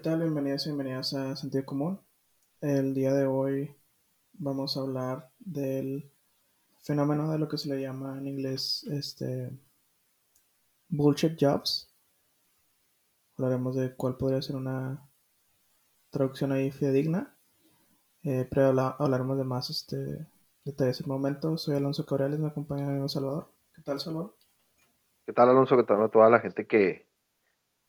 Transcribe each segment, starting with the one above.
¿Qué tal? Bienvenidos y bienvenidas a Sentido Común. El día de hoy vamos a hablar del fenómeno de lo que se le llama en inglés este bullshit jobs. Hablaremos de cuál podría ser una traducción ahí fidedigna. Eh, pero habla- hablaremos de más este, detalles en el momento. Soy Alonso Cabrales, me acompaña mi amigo Salvador. ¿Qué tal, Salvador? ¿Qué tal, Alonso? ¿Qué tal a toda la gente que,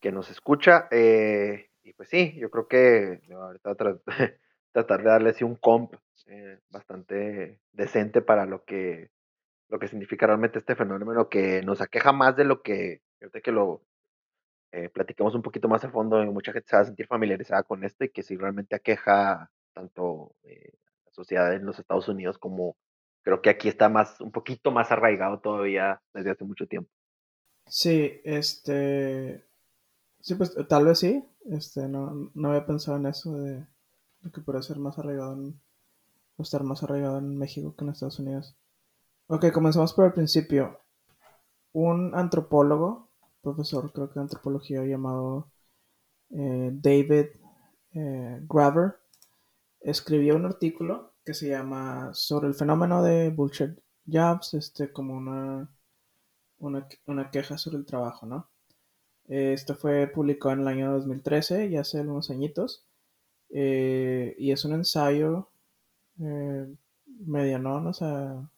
que nos escucha? Eh, y pues sí, yo creo que ahorita tra- tratar de darle un comp eh, bastante decente para lo que, lo que significa realmente este fenómeno que nos aqueja más de lo que, ahorita que lo eh, un poquito más a fondo, mucha gente se va a sentir familiarizada con esto y que sí realmente aqueja tanto eh, la sociedad en los Estados Unidos como creo que aquí está más, un poquito más arraigado todavía desde hace mucho tiempo. Sí, este. Sí, pues tal vez sí. Este, no, no había pensado en eso de, de que puede ser más arraigado en, o estar más arraigado en México que en Estados Unidos. Ok, comenzamos por el principio. Un antropólogo, profesor creo que de antropología llamado eh, David eh, Graver, escribió un artículo que se llama sobre el fenómeno de bullshit jobs, este, como una, una, una queja sobre el trabajo, ¿no? Esto fue publicado en el año 2013, ya hace algunos añitos, eh, y es un ensayo eh, medianón, o sea,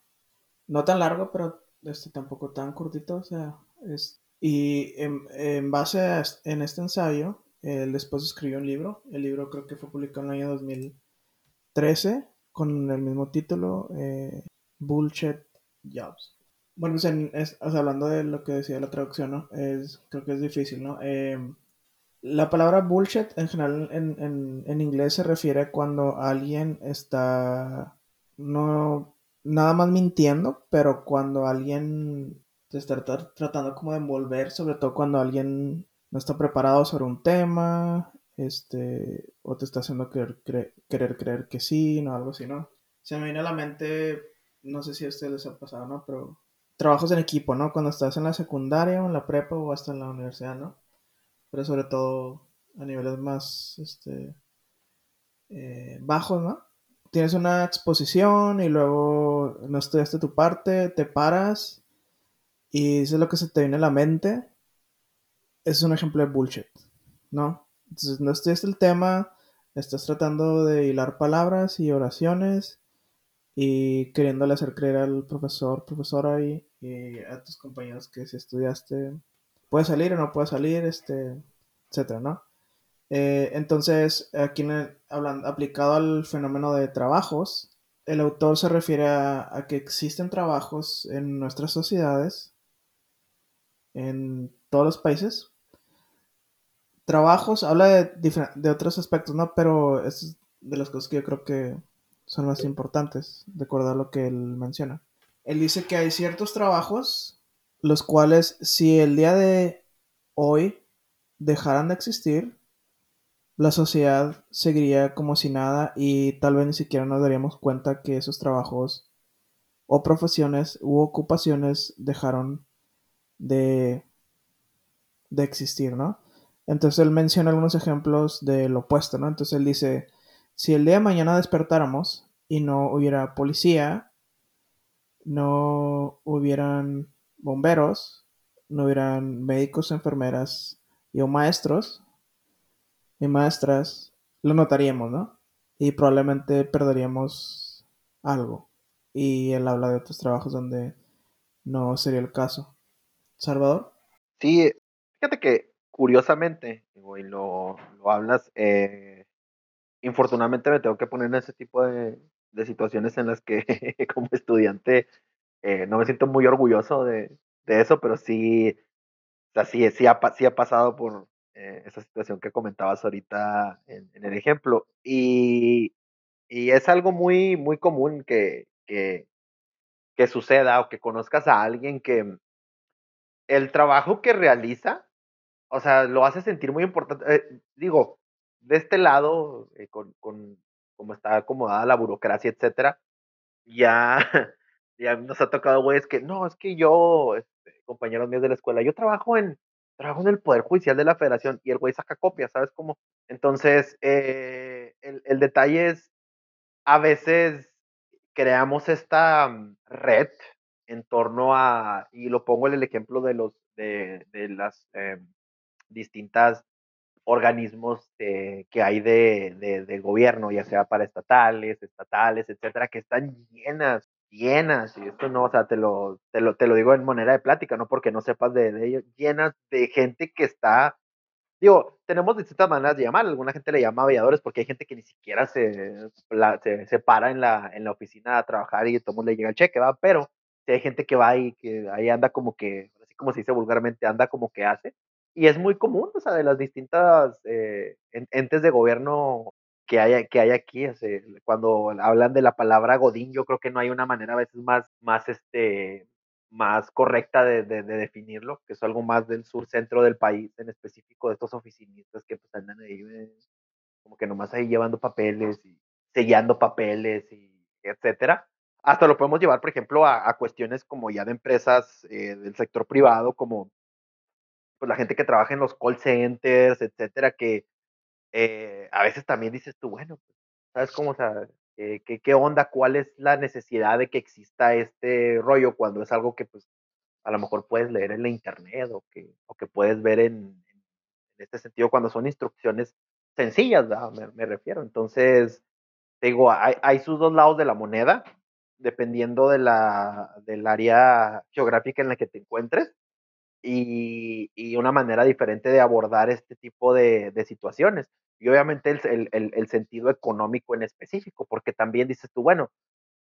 no tan largo, pero este, tampoco tan cortito, o sea, es... Y en, en base a, en este ensayo, él después escribió un libro, el libro creo que fue publicado en el año 2013, con el mismo título, eh, Bullshit Jobs. Bueno, pues en- es- o sea, hablando de lo que decía la traducción, ¿no? Es, creo que es difícil, ¿no? Eh, la palabra bullshit en general en, en- en inglés se refiere a cuando alguien está no nada más mintiendo, pero cuando alguien te está tra- tratando como de envolver, sobre todo cuando alguien no está preparado sobre un tema, este, o te está haciendo querer, cre- querer creer que sí, no, algo así, ¿no? Se me viene a la mente, no sé si a ustedes les ha pasado, ¿no? Pero trabajos en equipo, ¿no? Cuando estás en la secundaria o en la prepa o hasta en la universidad, ¿no? pero sobre todo a niveles más este, eh, bajos, ¿no? Tienes una exposición y luego no estudiaste tu parte, te paras y dices lo que se te viene a la mente. Es un ejemplo de bullshit, ¿no? Entonces no estudiaste el tema, estás tratando de hilar palabras y oraciones y queriéndole hacer creer al profesor, profesora y, y a tus compañeros que si estudiaste, puede salir o no puede salir, este, etcétera, ¿no? Eh, entonces, aquí en el- hablan- aplicado al fenómeno de trabajos, el autor se refiere a, que existen trabajos en nuestras sociedades, en todos los países. Trabajos, habla de, de otros aspectos, ¿no? Pero es de las cosas que yo creo que son más importantes, de acuerdo a lo que él menciona. Él dice que hay ciertos trabajos, los cuales si el día de hoy dejaran de existir, la sociedad seguiría como si nada y tal vez ni siquiera nos daríamos cuenta que esos trabajos o profesiones u ocupaciones dejaron de, de existir, ¿no? Entonces él menciona algunos ejemplos del opuesto, ¿no? Entonces él dice, si el día de mañana despertáramos y no hubiera policía, no hubieran bomberos, no hubieran médicos, enfermeras y maestros, y maestras, lo notaríamos, ¿no? Y probablemente perderíamos algo. Y él habla de otros trabajos donde no sería el caso. ¿Salvador? Sí, fíjate que curiosamente, y lo, lo hablas, eh, infortunadamente me tengo que poner en ese tipo de, de situaciones en las que como estudiante eh, no me siento muy orgulloso de, de eso, pero sí, o sea, ha, ha pasado por eh, esa situación que comentabas ahorita en, el ejemplo. Y, y es algo muy, muy común que, que, que suceda o que conozcas a alguien que el trabajo que realiza o sea, lo hace sentir muy importante. Eh, digo, de este lado, con cómo está acomodada la burocracia, etcétera, ya, ya nos ha tocado, güey, es que no, es que yo, este, compañeros míos de la escuela, yo trabajo en, trabajo en el Poder Judicial de la Federación y el güey saca copias, ¿sabes cómo? Entonces, eh, el, el, detalle es, a veces creamos esta mm, red en torno a, y lo pongo en el ejemplo de los, de, de las eh, distintas organismos que hay de, gobierno, ya sea para estatales, estatales, etcétera, que están llenas, llenas, y esto no, o sea, te lo, te lo, te lo digo en manera de plática, no porque no sepas de, de ello, llenas de gente que está digo, tenemos distintas maneras de llamar. Alguna gente le llama aviadores porque hay gente que ni siquiera se, la, se, se, para en la, en la oficina a trabajar y todo le llega el cheque, ¿va? Pero si hay gente que va y que ahí anda como que, así como se dice vulgarmente, anda como que hace. Y es muy común, o sea, de las distintas eh, entes de gobierno que hay, que hay aquí. Cuando hablan de la palabra Godín, yo creo que no hay una manera a veces más, más este, más correcta de, de, de, definirlo, que es algo más del sur centro del país, en específico de estos oficinistas que pues andan ahí eh, como que nomás ahí llevando papeles y sellando papeles y etcétera. Hasta lo podemos llevar, por ejemplo, a, a cuestiones como ya de empresas eh, del sector privado, como pues la gente que trabaja en los call centers, etcétera, que eh, a veces también dices tú, bueno, pues, ¿sabes cómo? O eh, ¿qué, ¿qué, onda? ¿Cuál es la necesidad de que exista este rollo cuando es algo que pues a lo mejor puedes leer en la internet o que, o que puedes ver en, en este sentido cuando son instrucciones sencillas, me, me, refiero. Entonces, te digo, hay, hay, sus dos lados de la moneda, dependiendo de la, del área geográfica en la que te encuentres. Y, y, una manera diferente de abordar este tipo de, de situaciones. Y obviamente el, el, el, sentido económico en específico, porque también dices tú, bueno,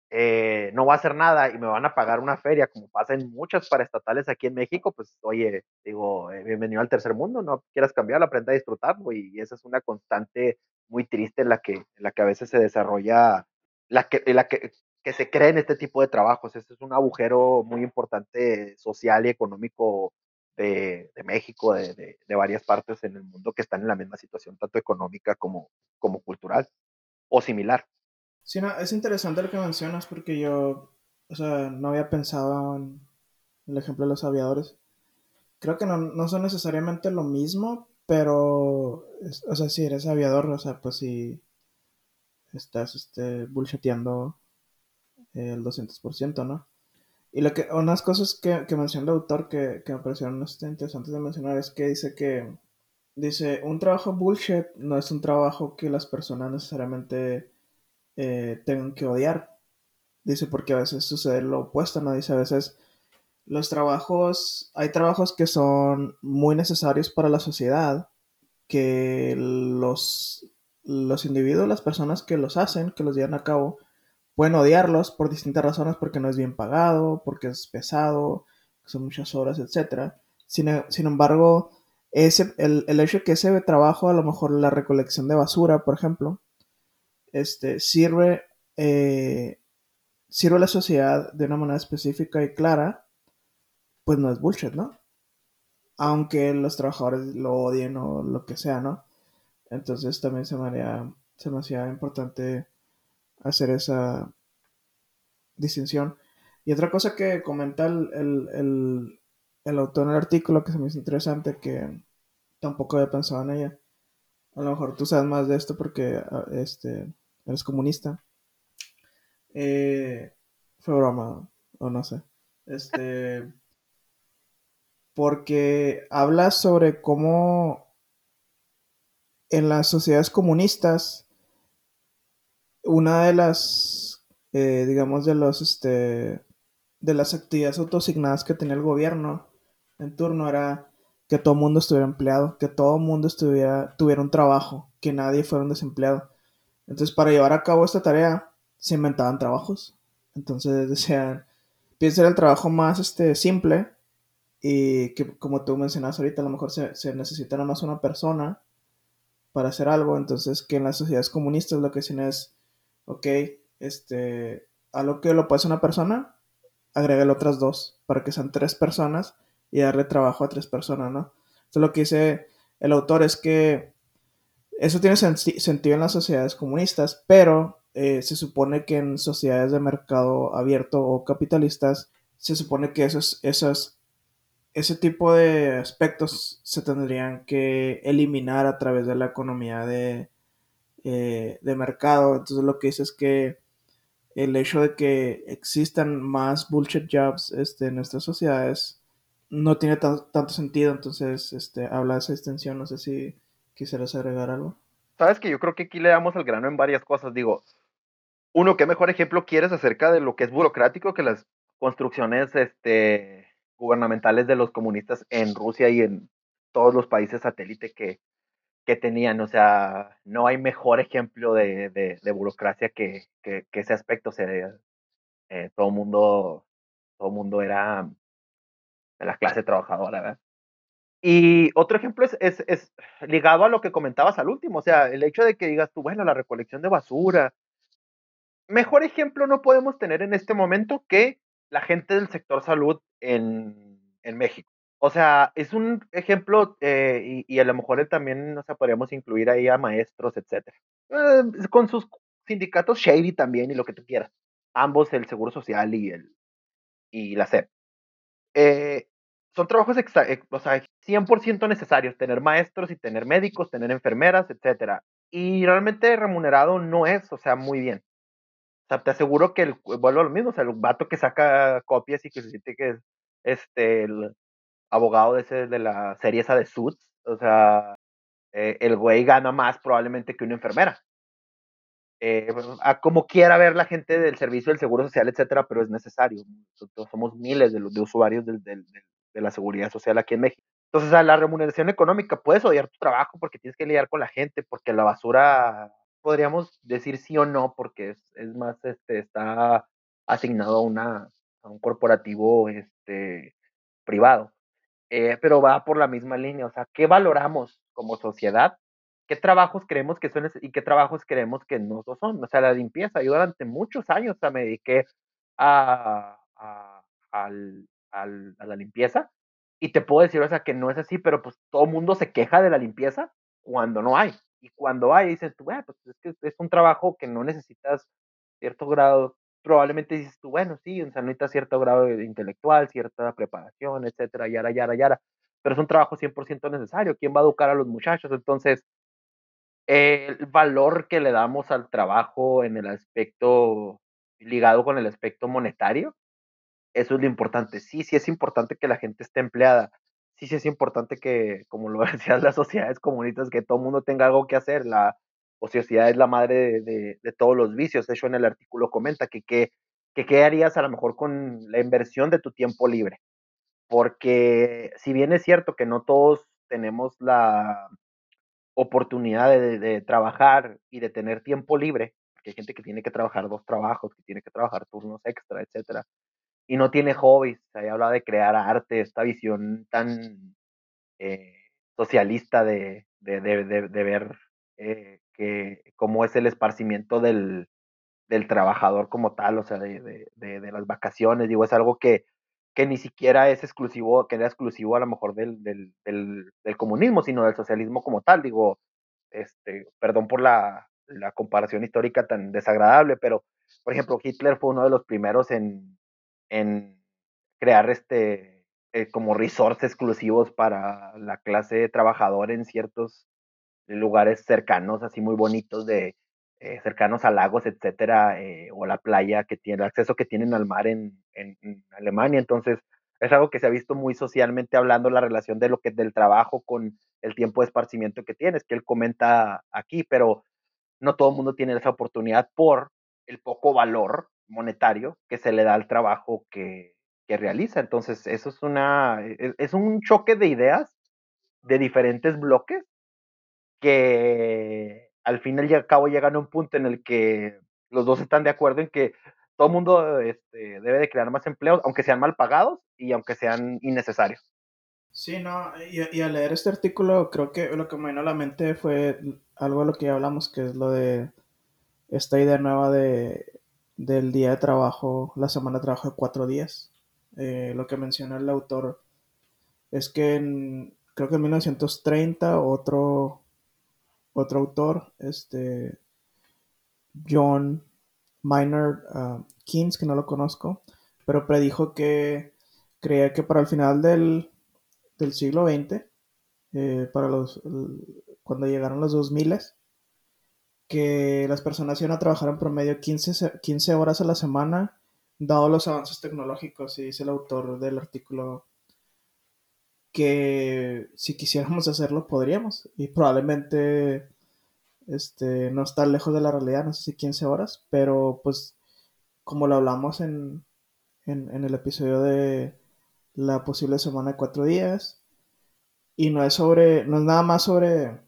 eh, no voy a hacer nada y me van a pagar una feria, como pasa en muchas paraestatales aquí en México, pues oye, digo, eh, bienvenido al tercer mundo, no quieras cambiar, aprende a disfrutarlo y esa es una constante muy triste en la que, en la que a veces se desarrolla, la que, en la que, que se cree en este tipo de trabajos. Ese es un agujero muy importante social y económico de, México, de, de, varias partes en el mundo que están en la misma situación, tanto económica como, como cultural o similar. Sí, no, es interesante lo que mencionas porque yo, o sea, no había pensado en el ejemplo de los aviadores. Creo que no, no son necesariamente lo mismo, pero, o sea, si eres aviador, o sea, pues si estás este, bullsheteando el 200%, ¿no? Y lo que, unas cosas que, que menciona el autor que, que me parecieron este, interesantes de mencionar es que dice que, dice, un trabajo bullshit no es un trabajo que las personas necesariamente eh, tengan que odiar. Dice, porque a veces sucede lo opuesto, ¿no? Dice, a veces los trabajos, hay trabajos que son muy necesarios para la sociedad, que los, los individuos, las personas que los hacen, que los llevan a cabo, pueden odiarlos por distintas razones, porque no es bien pagado, porque es pesado, son muchas horas, etc. Sin, sin embargo, ese, el, el hecho que ese trabajo, a lo mejor la recolección de basura, por ejemplo, este, sirve, eh, sirve a la sociedad de una manera específica y clara, pues no es bullshit, ¿no? Aunque los trabajadores lo odien o lo que sea, ¿no? Entonces también se me, haría, se importante hacer esa distinción. Y otra cosa que comenta el, el, el, autor en el artículo que se me hizo interesante, que tampoco había pensado en ella. A lo mejor tú sabes más de esto porque este, eres comunista. Eh, fue broma, o no sé. Este. Porque habla sobre cómo en las sociedades comunistas, una de las, eh, digamos, de los, este, de las actividades autoasignadas que tenía el gobierno en turno era que todo el mundo estuviera empleado, que todo el mundo estuviera, tuviera un trabajo, que nadie fuera un desempleado. Entonces, para llevar a cabo esta tarea, se inventaban trabajos. Entonces decían, piensa en el trabajo más este, simple y que, como tú mencionas ahorita, a lo mejor se, se necesita nada más una persona para hacer algo. Entonces, que en las sociedades comunistas lo que dicen es, ok, este, a lo que lo puede hacer una persona, agrégale otras dos para que sean tres personas y darle trabajo a tres personas, ¿no? Entonces, lo que dice el autor es que eso tiene senti sentido en las sociedades comunistas, pero eh, se supone que en sociedades de mercado abierto o capitalistas, se supone que esos, esos, ese tipo de aspectos se tendrían que eliminar a través de la economía de, eh, de mercado. Entonces lo que dice es que el hecho de que existan más bullshit jobs este, en nuestras sociedades no tiene tanto sentido. Entonces, este, habla de esa extensión. No sé si quisieras agregar algo. Sabes que yo creo que aquí le damos al grano en varias cosas. Digo, uno, ¿qué mejor ejemplo quieres acerca de lo que es burocrático que las construcciones este, gubernamentales de los comunistas en Rusia y en todos los países satélite que, tenían? O sea, no hay mejor ejemplo de, burocracia que, ese aspecto. O eh, todo mundo todo mundo era de la clase trabajadora, ¿verdad? Y otro ejemplo es, ligado a lo que comentabas al último, o sea, el hecho de que digas tú, bueno, la recolección de basura. Mejor ejemplo no podemos tener en este momento que la gente del sector salud en México. O sea, es un ejemplo eh, y, y, a lo mejor también, o sea, podríamos incluir ahí a maestros, etcétera. Eh, con sus sindicatos shady también y lo que tú quieras. Ambos, el Seguro Social y, el, y la SEP. Eh, son trabajos eh, o sea, 100% necesarios, tener maestros y tener médicos, tener enfermeras, etcétera. Y realmente remunerado no es, o sea, muy bien. O sea, te aseguro que el, vuelvo a lo mismo, o sea, el vato que saca copias y que se siente que es este, el abogado de, ese, de la serie esa de Suits, o sea, eh, el güey gana más probablemente que una enfermera. Eh, a como quiera ver la gente del servicio del seguro social, etcétera, pero es necesario. Nosotros somos miles de, de usuarios de la seguridad social aquí en México. Entonces, a la remuneración económica, puedes odiar tu trabajo porque tienes que lidiar con la gente, porque la basura, podríamos decir sí o no, porque es, es más, este, está asignado a, una, a un corporativo este, privado. Eh, pero va por la misma línea, o sea, ¿qué valoramos como sociedad? ¿Qué trabajos creemos que son y qué trabajos creemos que no son? O sea, la limpieza. Yo durante muchos años o sea, me dediqué a, la limpieza. Y te puedo decir, o sea, que no es así, pero pues todo mundo se queja de la limpieza cuando no hay. Y cuando hay, dices tú, bueno, pues es es un trabajo que no necesitas cierto grado. Probablemente dices tú, bueno, sí, o sea, cierto grado de intelectual, cierta preparación, etcétera, yara, yara, yara. Pero es un trabajo 100% necesario. ¿Quién va a educar a los muchachos? Entonces, el valor que le damos al trabajo en el aspecto ligado con el aspecto monetario eso es lo importante. Sí, sí es importante que la gente esté empleada. Sí, sí es importante que, como lo decías, las sociedades comunistas, que todo el mundo tenga algo que hacer. La ociosidad es la madre de, de, todos los vicios. De hecho, en el artículo comenta que, que, que qué harías a lo mejor con la inversión de tu tiempo libre. Porque si bien es cierto que no todos tenemos la oportunidad de, de trabajar y de tener tiempo libre, porque hay gente que tiene que trabajar dos trabajos, que tiene que trabajar turnos extra, etcétera y no tiene hobbies. Ahí habla de crear arte, esta visión tan eh, socialista de, de, de, de ver eh, que cómo es el esparcimiento del, del trabajador como tal, o sea, de, las vacaciones. Digo, es algo que, que ni siquiera es exclusivo, que era exclusivo a lo mejor del, del, del, del comunismo, sino del socialismo como tal. Digo, este, perdón por la, la comparación histórica tan desagradable, pero, por ejemplo, Hitler fue uno de los primeros en, en crear este eh, como resorts exclusivos para la clase trabajadora en ciertos lugares cercanos, así muy bonitos de eh, cercanos a lagos, etcétera, eh, o la playa que tiene, el acceso que tienen al mar en, en, en, Alemania. Entonces, es algo que se ha visto muy socialmente hablando la relación de lo que del trabajo con el tiempo de esparcimiento que tienes, que él comenta aquí, pero no todo el mundo tiene esa oportunidad por el poco valor monetario que se le da al trabajo que, que realiza. Entonces, eso es una, es, es, un choque de ideas de diferentes bloques que al final y al cabo llegan a un punto en el que los dos están de acuerdo en que todo el mundo este, debe de crear más empleos, aunque sean mal pagados y aunque sean innecesarios. Sí, no, y, al leer este artículo creo que lo que me vino a la mente fue algo de lo que ya hablamos, que es lo de esta idea nueva de del día de trabajo, la semana de trabajo de cuatro días. Eh, lo que menciona el autor es que en, creo que en 1930 otro, otro autor, este, John Maynard uh, Keynes, que no lo conozco, pero predijo que creía que para el final del, del siglo XX, eh, para los, cuando llegaron los 2000, que las personas iban a trabajar en promedio 15, 15 horas a la semana, dado los avances tecnológicos, y dice el autor del artículo que si quisiéramos hacerlo podríamos. Y probablemente este no está lejos de la realidad, no sé si 15 horas, pero pues como lo hablamos en, en, el episodio de la posible semana de cuatro días y no es sobre, no es nada más sobre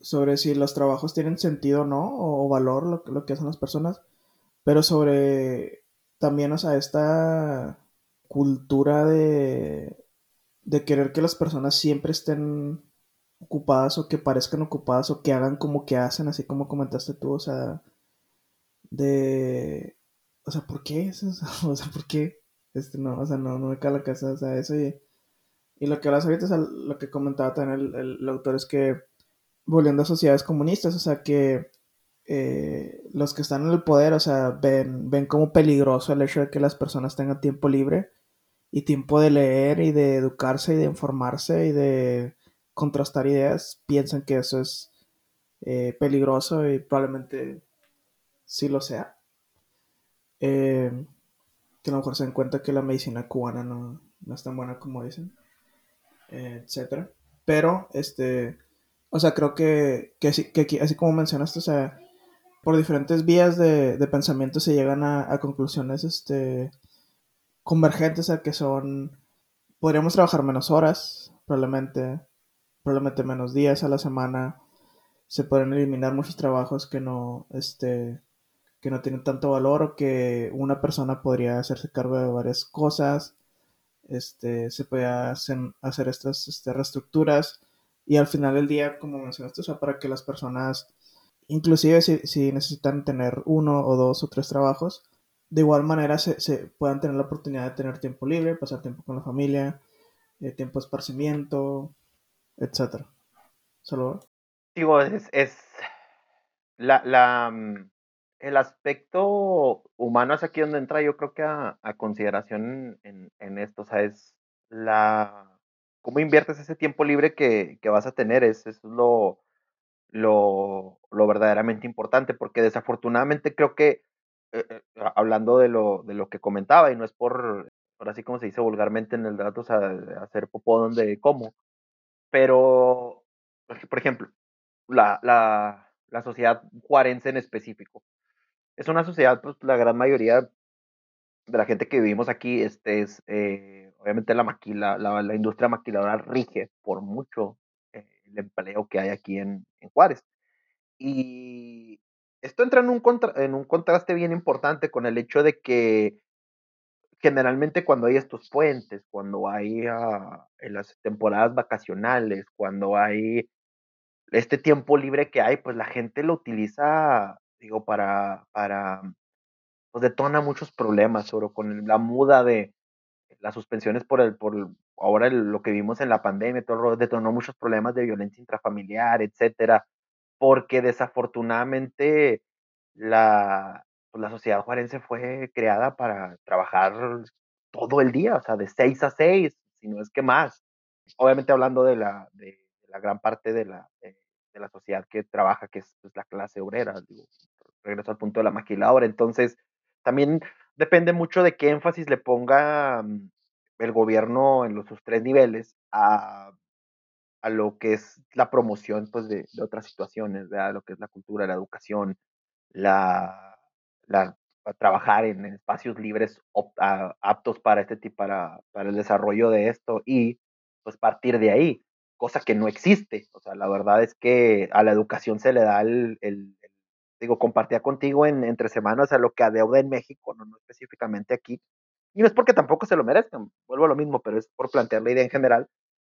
sobre si los trabajos tienen sentido o no, o, valor lo, lo, que hacen las personas, pero sobre también, o sea, esta cultura de, de querer que las personas siempre estén ocupadas o que parezcan ocupadas o que hagan como que hacen, así como comentaste tú, o sea, de, o sea, ¿por qué eso? O sea, ¿por qué? Este, no, o sea, no, no me cae la casa, o sea, eso y, y lo que hablas ahorita, lo que comentaba también el, el autor es que volviendo a sociedades comunistas, o sea que eh, los que están en el poder, o sea, ven, ven como peligroso el hecho de que las personas tengan tiempo libre y tiempo de leer y de educarse y de informarse y de contrastar ideas, piensan que eso es eh, peligroso y probablemente sí lo sea. Eh, que a lo mejor se den cuenta que la medicina cubana no, no es tan buena como dicen, etcétera. Pero, este, o sea, creo que, que, que, así como mencionaste, o sea, por diferentes vías de, de pensamiento se llegan a, a, conclusiones este, convergentes a que son, podríamos trabajar menos horas, probablemente, probablemente menos días a la semana, se pueden eliminar muchos trabajos que no, este, que no tienen tanto valor o que una persona podría hacerse cargo de varias cosas, este, se puede hacer, hacer estas este, reestructuras. Y al final del día, como mencionaste, o sea, para que las personas, inclusive si, si necesitan tener uno o dos o tres trabajos, de igual manera se, se, puedan tener la oportunidad de tener tiempo libre, pasar tiempo con la familia, eh, tiempo de esparcimiento, etcétera. Solo. Digo, es, es la, la, mm, el aspecto humano es aquí donde entra, yo creo que a, a consideración en, en, esto, o sea, es la cómo inviertes ese tiempo libre que, que vas a tener, es, es lo, lo, lo, verdaderamente importante, porque desafortunadamente creo que, eh, eh, hablando de lo, de lo que comentaba, y no es por, por así como se dice vulgarmente en el dato, o sea, hacer popó donde como, pero, por ejemplo, la, la, la sociedad juarense en específico, es una sociedad, pues la gran mayoría de la gente que vivimos aquí, este es, eh, obviamente la, maquila, la, la, industria maquiladora rige por mucho eh, el empleo que hay aquí en, en, Juárez. Y esto entra en un, contra, en un contraste bien importante con el hecho de que generalmente cuando hay estos puentes, cuando hay uh, en las temporadas vacacionales, cuando hay este tiempo libre que hay, pues la gente lo utiliza, digo, para, para pues detona muchos problemas, sobre con la muda de las suspensiones por el, por ahora lo que vimos en la pandemia, todo detonó muchos problemas de violencia intrafamiliar, etcétera, porque desafortunadamente la, pues la sociedad juarense fue creada para trabajar todo el día, o sea, de 6 a 6, si no es que más. Obviamente hablando de la, de, la gran parte de la, de, de, la sociedad que trabaja, que es pues, la clase obrera, digo, regreso al punto de la maquiladora. Entonces, también depende mucho de qué énfasis le ponga mm, el gobierno en los, sus tres niveles a, a, lo que es la promoción pues, de, otras situaciones, ¿verdad? lo que es la cultura, la educación, la, trabajar en, espacios libres aptos para este para, para el desarrollo de esto y pues partir de ahí, cosa que no existe. O sea, la verdad es que a la educación se le da el, el, digo, compartía contigo en, entre semanas a lo que adeuda en México, no, no, específicamente aquí. Y no es porque tampoco se lo merezcan, vuelvo a lo mismo, pero es por plantear la idea en general,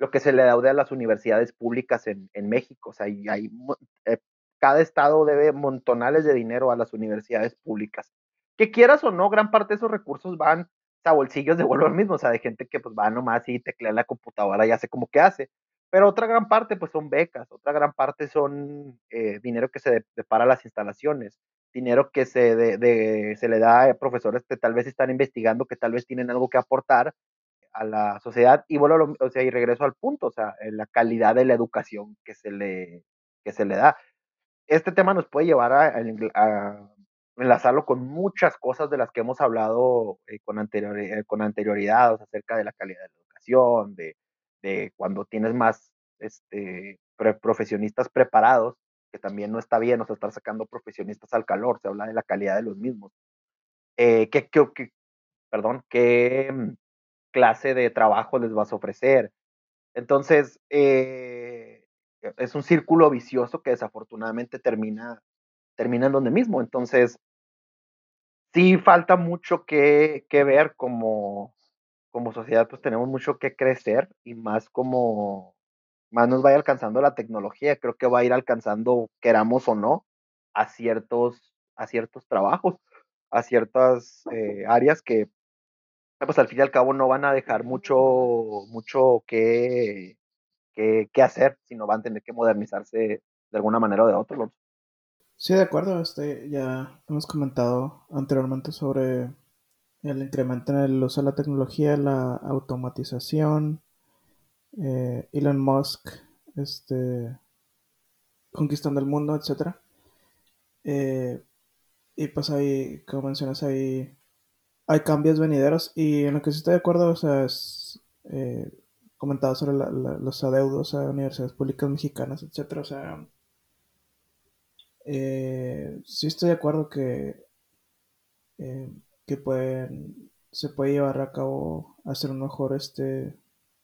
lo que se le adeuda a las universidades públicas en, en México. O sea, hay, hay eh, cada estado debe montonales de dinero a las universidades públicas. Que quieras o no, gran parte de esos recursos van a bolsillos de vuelvo al mismo, o sea, de gente que pues va nomás y teclea la computadora y hace como que hace. Pero otra gran parte, pues son becas, otra gran parte son eh, dinero que se depara a las instalaciones, dinero que se, de, se le da a profesores que tal vez están investigando, que tal vez tienen algo que aportar a la sociedad y vuelvo o sea, y regreso al punto, o sea, la calidad de la educación que se le, que se le da. Este tema nos puede llevar a, a enlazarlo con muchas cosas de las que hemos hablado eh, con, anterior, eh, con anterioridad, o sea, acerca de la calidad de la educación, de, de cuando tienes más este, profesionistas preparados, que también no está bien, o sea, estar sacando profesionistas al calor, se habla de la calidad de los mismos. Eh, ¿qué, qué, qué, perdón, mm, clase de trabajo les vas a ofrecer? Entonces, eh, es un círculo vicioso que desafortunadamente termina, termina en donde mismo. Entonces, sí falta mucho que, que ver como, como sociedad, pues tenemos mucho que crecer y más como más nos vaya alcanzando la tecnología, creo que va a ir alcanzando, queramos o no, a ciertos, a ciertos trabajos, a ciertas eh, áreas que, pues al fin y al cabo no van a dejar mucho, mucho que, que, hacer, sino van a tener que modernizarse de alguna manera o de otra. Sí, de acuerdo. Este, ya hemos comentado anteriormente sobre el incremento en el uso de la tecnología, la automatización, eh, Elon Musk este, conquistando el mundo, etc. Eh, y pues ahí, como mencionas, ahí hay cambios venideros y en lo que sí estoy de acuerdo, o sea, es eh, comentado sobre los adeudos a universidades públicas mexicanas, etc. O sea, eh, sí estoy de acuerdo que, que pueden, se puede llevar a cabo, hacer un mejor este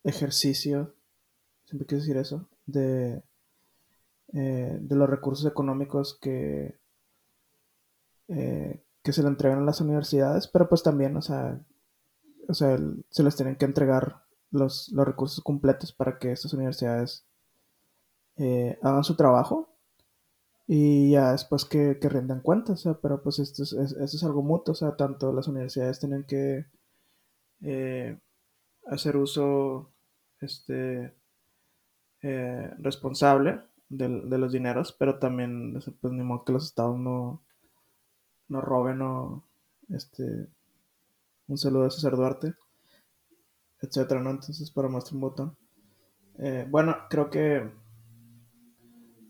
ejercicio, siempre quise decir eso, de, eh, de los recursos económicos que, eh, que se le entregan a las universidades, pero pues también, o sea, o sea se les tienen que entregar los, los recursos completos para que estas universidades eh, hagan su trabajo y ya después que, que rindan cuentas, o sea, pero pues esto es, esto es algo mutuo, o sea, tanto las universidades tienen que hacer uso este, eh, responsable de, los dineros, pero también, pues ni modo que los estados no, no roben o, este, un saludo a César Duarte, etcétera, ¿no? Entonces, para muestra un botón. Eh, bueno, creo que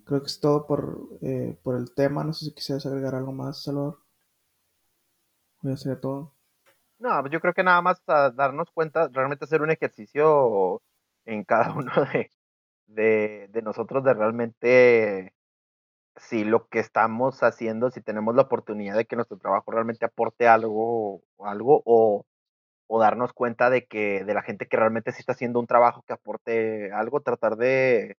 creo que es todo por, eh, por el tema. No sé si quisieras agregar algo más, Salvador. Voy a hacer todo. No, pues yo creo que nada más darnos cuenta, realmente hacer un ejercicio en cada uno de, de, nosotros de realmente si lo que estamos haciendo, si tenemos la oportunidad de que nuestro trabajo realmente aporte algo, algo o, o darnos cuenta de que de la gente que realmente sí está haciendo un trabajo que aporte algo, tratar de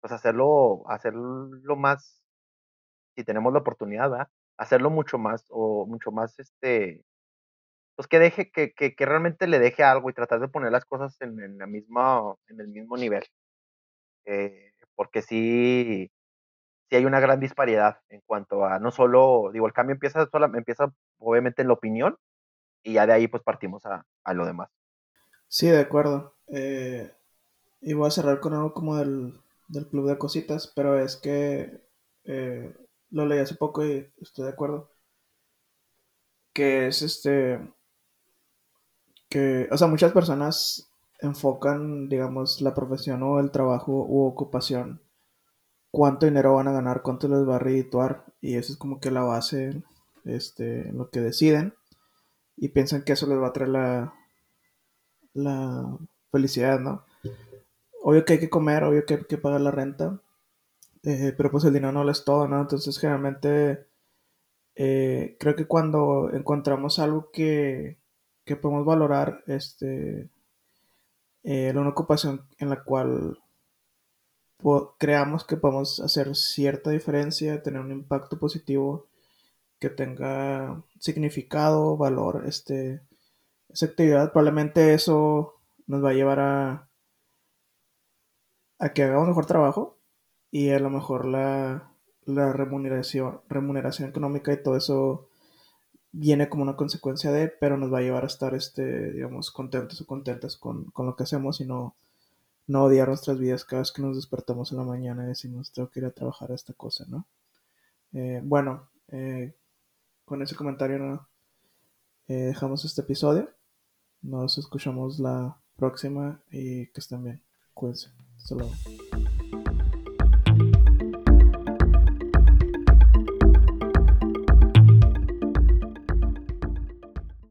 pues hacerlo, hacerlo más, si tenemos la oportunidad, hacerlo mucho más o mucho más este pues que deje, que, que, realmente le deje algo y tratar de poner las cosas en, en en el mismo nivel. Eh, porque sí, sí hay una gran disparidad en cuanto a no solo, digo, el cambio empieza, empieza obviamente en la opinión y ya de ahí pues partimos a, a lo demás. Sí, de acuerdo. Eh, y voy a cerrar con algo como del, del club de cositas, pero es que eh, lo leí hace poco y estoy de acuerdo. Que es este que, o sea, muchas personas enfocan, digamos, la profesión o el trabajo u ocupación, cuánto dinero van a ganar, cuánto les va a redituar, y eso es como que la base, este, lo que deciden, y piensan que eso les va a traer la, la felicidad, ¿no? Obvio que hay que comer, obvio que hay que pagar la renta, eh, pero pues el dinero no lo es todo, ¿no? Entonces generalmente eh, creo que cuando encontramos algo que, que podemos valorar este, eh, una ocupación en la cual creamos que podemos hacer cierta diferencia, tener un impacto positivo que tenga significado, valor, este, esa actividad, probablemente eso nos va a llevar a, a que hagamos mejor trabajo y a lo mejor la, la remuneración, remuneración económica y todo eso viene como una consecuencia de, pero nos va a llevar a estar, este, digamos, contentos o contentas con, con lo que hacemos y no, no odiar nuestras vidas cada vez que nos despertamos en la mañana y decimos, tengo que ir a trabajar a esta cosa, ¿no? Eh, bueno, eh, con ese comentario ¿no? Eh, dejamos este episodio. Nos escuchamos la próxima y que estén bien. Cuídense. Hasta luego.